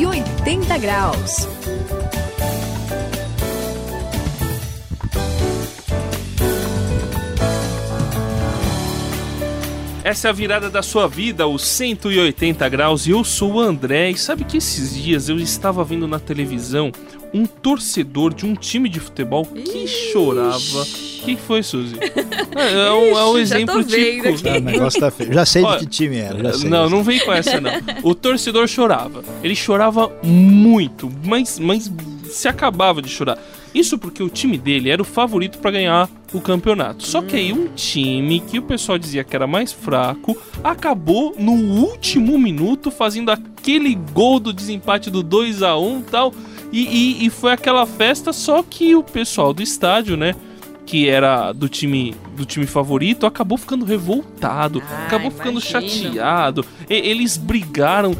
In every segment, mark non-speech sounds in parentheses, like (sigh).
180 graus. Essa é a virada da sua vida, os 180 graus. E eu sou o André. E sabe que esses dias eu estava vendo na televisão um torcedor de um time de futebol que Ixi. chorava. O que foi, Suzy? (laughs) É, é, um, é um exemplo típico. Ah, o negócio tá feio. Já sei Olha, de que time era. não, não vem com essa, não. (laughs) O torcedor chorava. Ele chorava muito, mas, mas se acabava de chorar. Isso porque o time dele era o favorito para ganhar o campeonato. Só que aí um time que o pessoal dizia que era mais fraco acabou no último minuto fazendo aquele gol do desempate do 2 a 1 tal. E, e, e foi aquela festa, só que o pessoal do estádio, né? que era do time do time favorito acabou ficando revoltado, ah, acabou ficando chateado. E, eles brigaram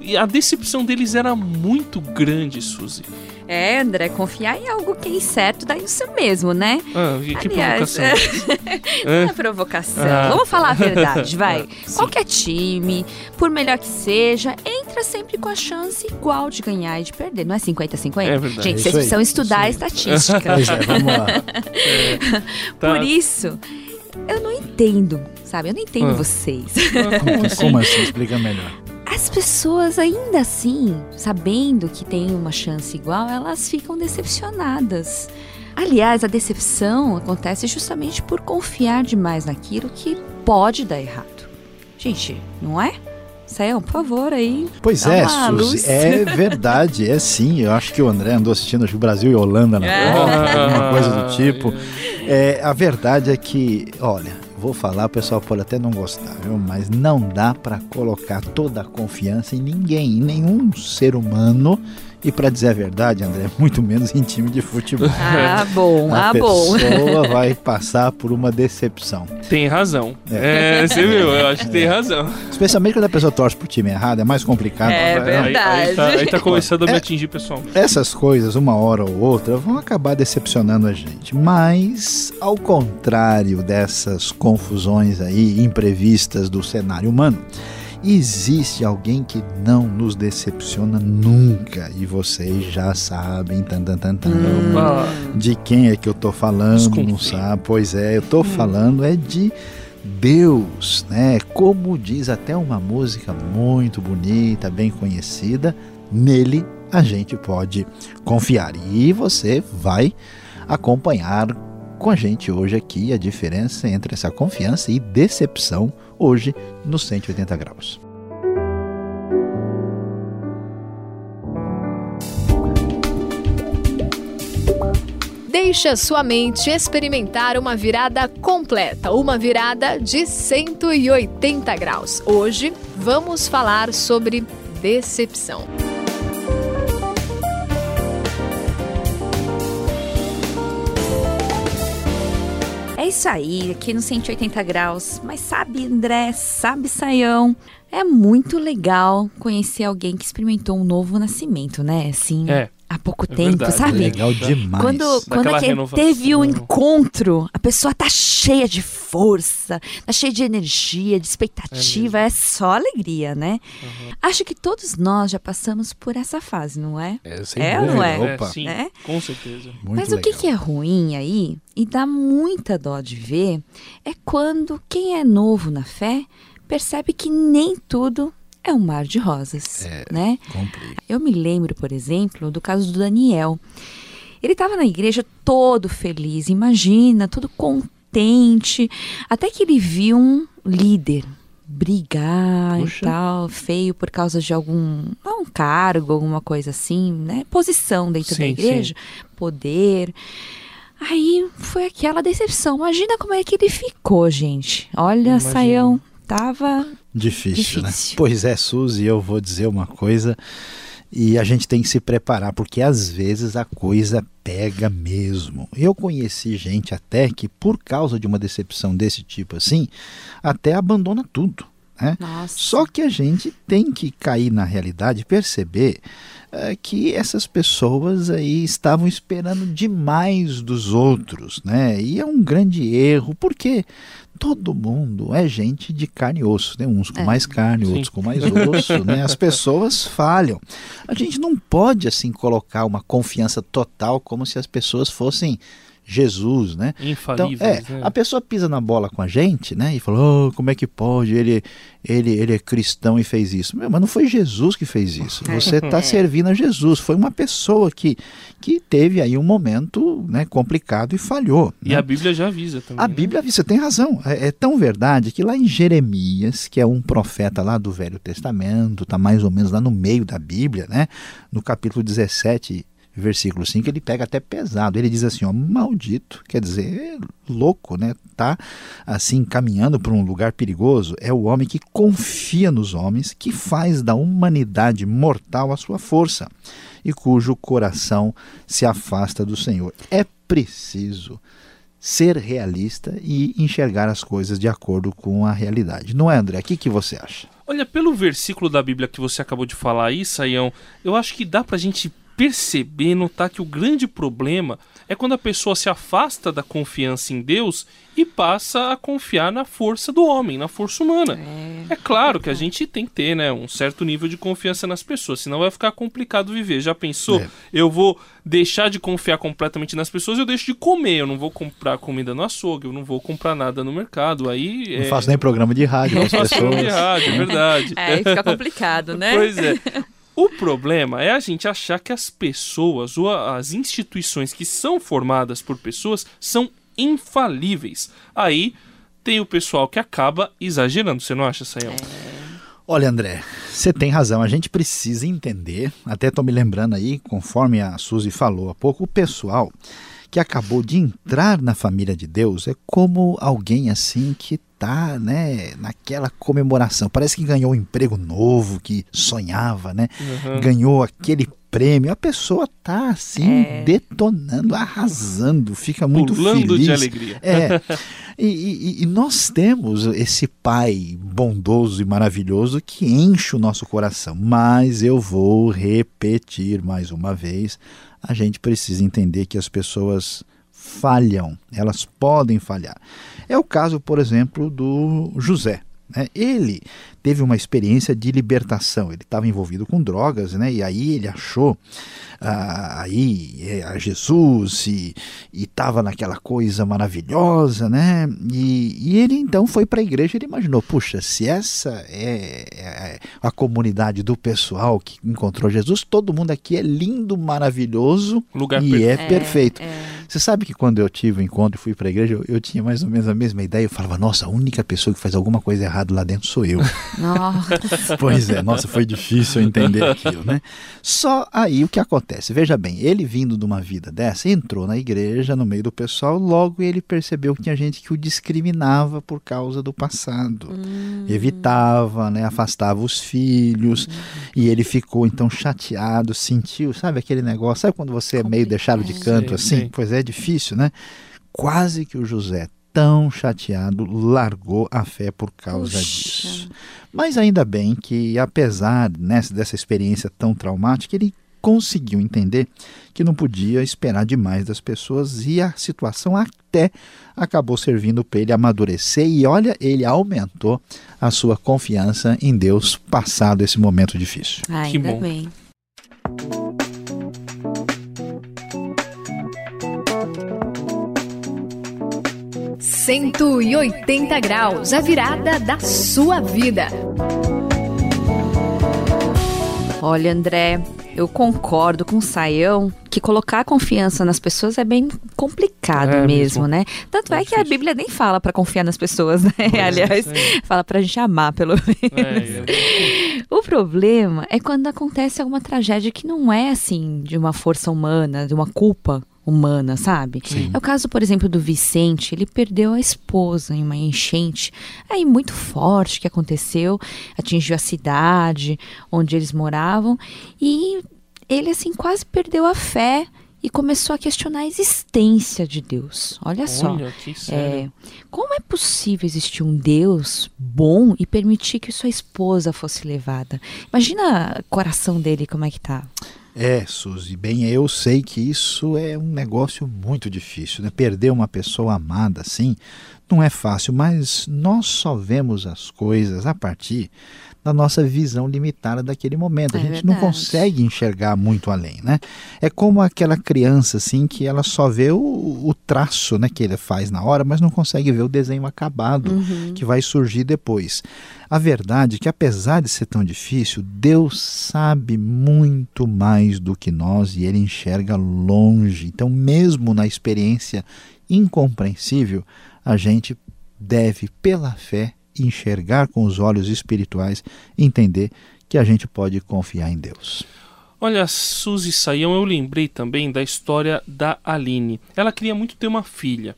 e a decepção deles era muito grande, Suzy. É, André, confiar em algo que é incerto dá isso mesmo, né? Ah, que Aliás, provocação. (laughs) não é provocação. Ah. Vamos falar a verdade, vai. (laughs) Ah, Qualquer time, por melhor que seja, entra sempre com a chance igual de ganhar e de perder. Não é 50-50? É verdade. Gente, vocês precisam estudar a estatística. (laughs) Pois é, vamos lá. É. Tá. Por isso, eu não entendo, sabe? Eu não entendo ah. vocês. Ah, como, assim? como assim? Explica melhor as pessoas ainda assim, sabendo que tem uma chance igual, elas ficam decepcionadas. Aliás, a decepção acontece justamente por confiar demais naquilo que pode dar errado. Gente, não é? Sayão, por favor, aí. Pois é, Suzy, é verdade, é sim. Eu acho que o André andou assistindo o Brasil e Holanda na é. alguma coisa do tipo. (laughs) É, a verdade é que, olha, vou falar, o pessoal pode até não gostar, viu? mas não dá para colocar toda a confiança em ninguém, em nenhum ser humano e para dizer a verdade, André, (laughs) muito menos em time de futebol. (laughs) Ah, bom, a ah, bom. A pessoa (laughs) vai passar por uma decepção. Tem razão. É. é. você viu, eu acho que tem razão. Especialmente quando a pessoa torce pro time errado, é mais complicado. É verdade. Aí, aí, tá, aí tá começando a me é, atingir pessoalmente. Essas coisas, uma hora ou outra, vão acabar decepcionando a gente. Mas, ao contrário dessas confusões aí imprevistas do cenário humano, Existe alguém que não nos decepciona nunca e vocês já sabem tan, tan, tan, tan, hum. de quem é que eu tô falando, não sabe? Pois é, eu tô hum. falando é de Deus, né? Como diz até uma música muito bonita, bem conhecida, nele a gente pode confiar. E você vai acompanhar com a gente hoje aqui a diferença entre essa confiança e decepção hoje no 180 graus. Deixe a sua mente experimentar uma virada completa, uma virada de 180 graus. Hoje vamos falar sobre decepção. Isso aí, aqui no 180 graus. Mas sabe, André, sabe, Saião? É muito legal conhecer alguém que experimentou um novo nascimento, né? Assim, é há pouco é tempo, verdade, sabe? Legal demais. Quando, quando é teve o um encontro, a pessoa tá cheia de força, tá cheia de energia, de expectativa, é, é só alegria, né? Uhum. Acho que todos nós já passamos por essa fase, não é? É, sem é ou não é? Opa. é sim, é? com certeza. Muito Mas legal. o que, que é ruim aí, e dá muita dó de ver, é quando quem é novo na fé percebe que nem tudo é um mar de rosas, é, né? Eu me lembro, por exemplo, do caso do Daniel. Ele estava na igreja todo feliz, imagina, todo contente, até que ele viu um líder brigar Puxa. e tal, feio por causa de algum um cargo, alguma coisa assim, né? Posição dentro sim, da igreja, sim. poder. Aí foi aquela decepção. Imagina como é que ele ficou, gente. Olha, Saião, tava Difícil, né? Difícil, né? Pois é, Suzy, eu vou dizer uma coisa e a gente tem que se preparar, porque às vezes a coisa pega mesmo. Eu conheci gente até que, por causa de uma decepção desse tipo assim, até abandona tudo. Né? Só que a gente tem que cair na realidade e perceber é, que essas pessoas aí estavam esperando demais dos outros, né? E é um grande erro, porque todo mundo é gente de carne e osso, né? uns com é. mais carne, Sim. outros com mais osso, né? As pessoas falham. A gente não pode assim colocar uma confiança total como se as pessoas fossem Jesus, né? Infalíveis, então, é, né? A pessoa pisa na bola com a gente, né? E falou, oh, como é que pode? Ele, ele, ele é cristão e fez isso. Meu, mas não foi Jesus que fez isso. É. Você está servindo a Jesus. Foi uma pessoa que, que teve aí um momento né, complicado e falhou. E né? a Bíblia já avisa também. A né? Bíblia avisa, você tem razão. É, é, tão verdade que lá em Jeremias, que é um profeta lá do Velho Testamento, está mais ou menos lá no meio da Bíblia, né? No capítulo 17 versículo 5, ele pega até pesado. Ele diz assim, ó, maldito, quer dizer, louco, né? Tá assim caminhando para um lugar perigoso. É o homem que confia nos homens, que faz da humanidade mortal a sua força e cujo coração se afasta do Senhor. É preciso ser realista e enxergar as coisas de acordo com a realidade. Não é, André? O que, que você acha? Olha, pelo versículo da Bíblia que você acabou de falar aí, Saião, eu acho que dá para a gente perceber, notar que o grande problema é quando a pessoa se afasta da confiança em Deus e passa a confiar na força do homem, na força humana. É, é claro que a gente tem que ter né, um certo nível de confiança nas pessoas, senão vai ficar complicado viver. Já pensou? É. Eu vou deixar de confiar completamente nas pessoas, eu deixo de comer, eu não vou comprar comida no açougue, eu não vou comprar nada no mercado. Aí não é... faço nem programa de rádio com as pessoas. Programa de rádio, é verdade. É, aí fica complicado, né? Pois é. (laughs) O problema é a gente achar que as pessoas ou as instituições que são formadas por pessoas são infalíveis. Aí tem o pessoal que acaba exagerando, você não acha, Sayão? É... Olha, André, você tem razão. A gente precisa entender, até estou me lembrando aí, conforme a Suzy falou há pouco, o pessoal que acabou de entrar na família de Deus é como alguém assim que está né, naquela comemoração. Parece que ganhou um emprego novo, que sonhava, né? Uhum. Ganhou aquele prêmio. A pessoa tá assim, é. detonando, arrasando, fica muito Pulando feliz. de alegria. É. (laughs) E, e, e, nós temos esse pai bondoso e maravilhoso que enche o nosso coração. Mas eu vou repetir mais uma vez: a gente precisa entender que as pessoas falham, elas podem falhar. É o caso, por exemplo, do José. Né? Ele teve uma experiência de libertação. Ele estava envolvido com drogas, né? E aí ele achou ah, aí é, a Jesus e estava naquela coisa maravilhosa, né? E, e ele então foi para a igreja. Ele imaginou, puxa, se essa é, é a comunidade do pessoal que encontrou Jesus, todo mundo aqui é lindo, maravilhoso Lugar e perfeito. é perfeito. É, é. Você sabe que quando eu tive o um encontro e fui para a igreja, eu, eu, tinha mais ou menos a mesma ideia. Eu falava, nossa, a única pessoa que faz alguma coisa errada lá dentro sou eu. (laughs) Nossa. pois é, nossa, foi difícil entender aquilo, né? Só aí o que acontece. Veja bem, ele vindo de uma vida dessa, entrou na igreja, no meio do pessoal, logo ele percebeu que tinha gente que o discriminava por causa do passado. Hum. Evitava, né? Afastava os filhos. Hum. E ele ficou então chateado, sentiu, sabe aquele negócio? Sabe quando você é meio deixado de canto assim? Pois é, é difícil, né? Quase que o José tão chateado, largou a fé por causa Puxa. disso. Mas ainda bem que, apesar nessa, dessa experiência tão traumática, ele conseguiu entender que não podia esperar demais das pessoas e a situação até acabou servindo para ele amadurecer e olha, ele aumentou a sua confiança em Deus passado esse momento difícil. Ainda que bom. bem. 180 graus, a virada da sua vida. Olha, André, eu concordo com o Saião que colocar confiança nas pessoas é bem complicado é, mesmo, mesmo, né? Tanto é, é que a Bíblia nem fala para confiar nas pessoas, né? É, Aliás, fala para a gente amar, pelo menos. É, o problema é quando acontece alguma tragédia que não é assim de uma força humana, de uma culpa humana, sabe? Sim. É o caso, por exemplo, do Vicente, ele perdeu a esposa em uma enchente aí muito forte que aconteceu, atingiu a cidade onde eles moravam e ele assim quase perdeu a fé e começou a questionar a existência de Deus. Olha, só. que sério. É, como é possível existir um Deus bom e permitir que sua esposa fosse levada? Imagina o coração dele como é que tá. É, Suzy, bem, eu sei que isso é um negócio muito difícil, né? Perder uma pessoa amada assim não é fácil, mas nós só vemos as coisas a partir da nossa visão limitada daquele momento. A É gente verdade. não consegue enxergar muito além, né? É como aquela criança assim que ela só vê o, o traço, né, que ele faz na hora, mas não consegue ver o desenho acabado Uhum. que vai surgir depois. A verdade é que apesar de ser tão difícil, Deus sabe muito mais do que nós e ele enxerga longe. Então, mesmo na experiência incompreensível, a gente deve pela fé enxergar com os olhos espirituais, entender que a gente pode confiar em Deus. Olha, Suzy Saião, eu lembrei também da história da Aline. Ela queria muito ter uma filha.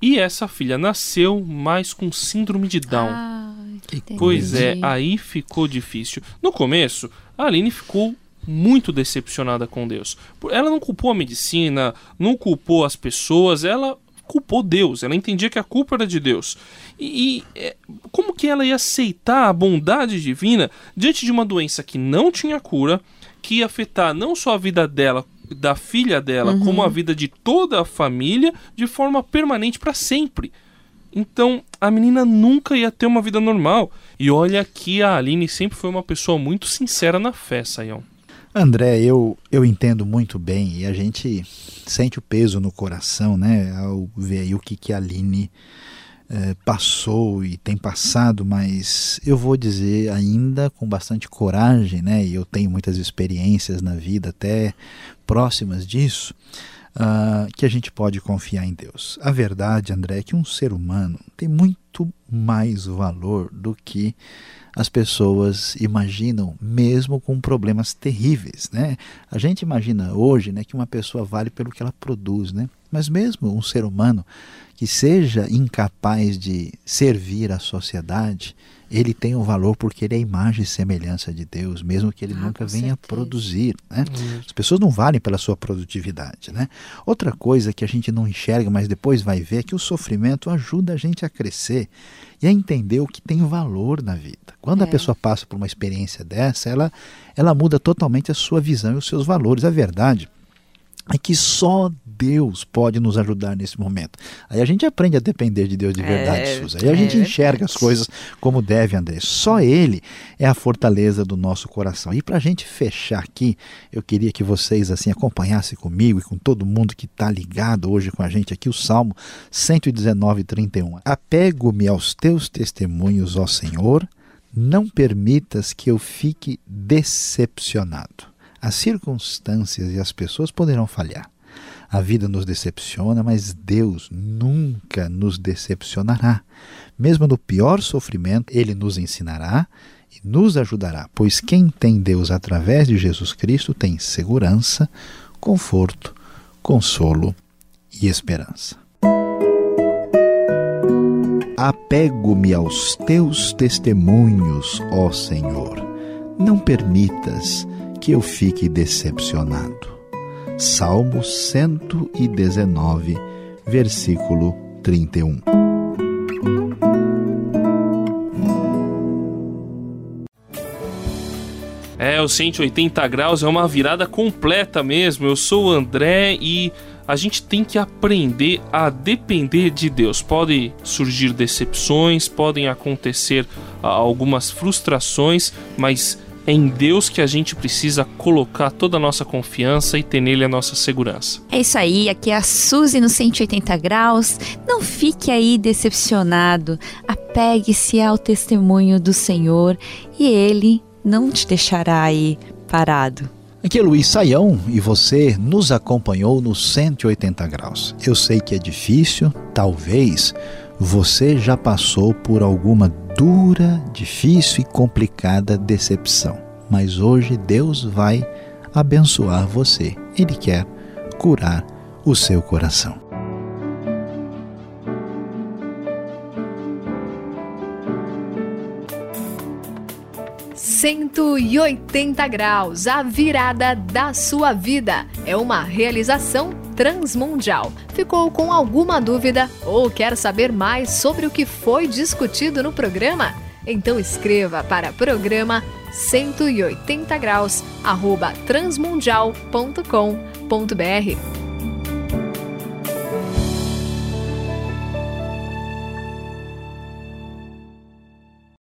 E essa filha nasceu, mas com síndrome de Down. Ah, Pois é, entendi. aí ficou difícil. No começo, a Aline ficou muito decepcionada com Deus. Ela não culpou a medicina, não culpou as pessoas, ela culpou Deus. Ela entendia que a culpa era de Deus. E, e, é, como que ela ia aceitar a bondade divina diante de uma doença que não tinha cura, que ia afetar não só a vida dela, da filha dela, como a vida de toda a família de forma permanente para sempre? Então a menina nunca ia ter uma vida normal. E olha que a Aline sempre foi uma pessoa muito sincera na fé, Saião. André, eu, eu entendo muito bem e a gente sente o peso no coração, né, ao ver aí o que, que a Aline eh, passou e tem passado, mas eu vou dizer ainda com bastante coragem, né, e eu tenho muitas experiências na vida até próximas disso, ah, que a gente pode confiar em Deus. A verdade, André, é que um ser humano tem muito mais valor do que as pessoas imaginam, mesmo com problemas terríveis, né? A gente imagina hoje, né, que uma pessoa vale pelo que ela produz, né? Mas mesmo um ser humano que seja incapaz de servir à sociedade, ele tem um valor porque ele é a imagem e semelhança de Deus, mesmo que ele Ah, nunca venha certeza. produzir, né? As pessoas não valem pela sua produtividade, né? Outra coisa que a gente não enxerga, mas depois vai ver, é que o sofrimento ajuda a gente a crescer e a entender o que tem valor na vida. Quando a É. pessoa passa por uma experiência dessa, ela, ela muda totalmente a sua visão e os seus valores. A verdade é que só Deus pode nos ajudar nesse momento. Aí a gente aprende a depender de Deus de verdade, É, Suza. Aí a é gente enxerga verdade. as coisas como deve, André. Só Ele é a fortaleza do nosso coração. E para a gente fechar aqui, eu queria que vocês assim acompanhassem comigo e com todo mundo que está ligado hoje com a gente aqui, o Salmo 119, 31. Apego-me aos teus testemunhos, ó Senhor, não permitas que eu fique decepcionado. As circunstâncias e as pessoas poderão falhar. A vida nos decepciona, mas Deus nunca nos decepcionará. Mesmo no pior sofrimento, Ele nos ensinará e nos ajudará, pois quem tem Deus através de Jesus Cristo tem segurança, conforto, consolo e esperança. Apego-me aos teus testemunhos, ó Senhor. Não permitas que eu fique decepcionado. Salmo 119, versículo 31. É, o 180 graus é uma virada completa mesmo. Eu sou o André e a gente tem que aprender a depender de Deus. Podem surgir decepções, podem acontecer ah, algumas frustrações, mas é em Deus que a gente precisa colocar toda a nossa confiança e ter nele a nossa segurança. É isso aí, aqui é a Suzy no 180 graus. Não fique aí decepcionado. Apegue-se ao testemunho do Senhor e ele não te deixará aí parado. Aqui é Luiz Saião e você nos acompanhou no 180 graus. Eu sei que é difícil, talvez você já passou por alguma dura, difícil e complicada decepção, mas hoje Deus vai abençoar você. Ele quer curar o seu coração. 180 graus, a virada da sua vida. É uma realização transmundial. Ficou com alguma dúvida ou quer saber mais sobre o que foi discutido no programa? Então escreva para programa 180 graus arroba transmundial.com.br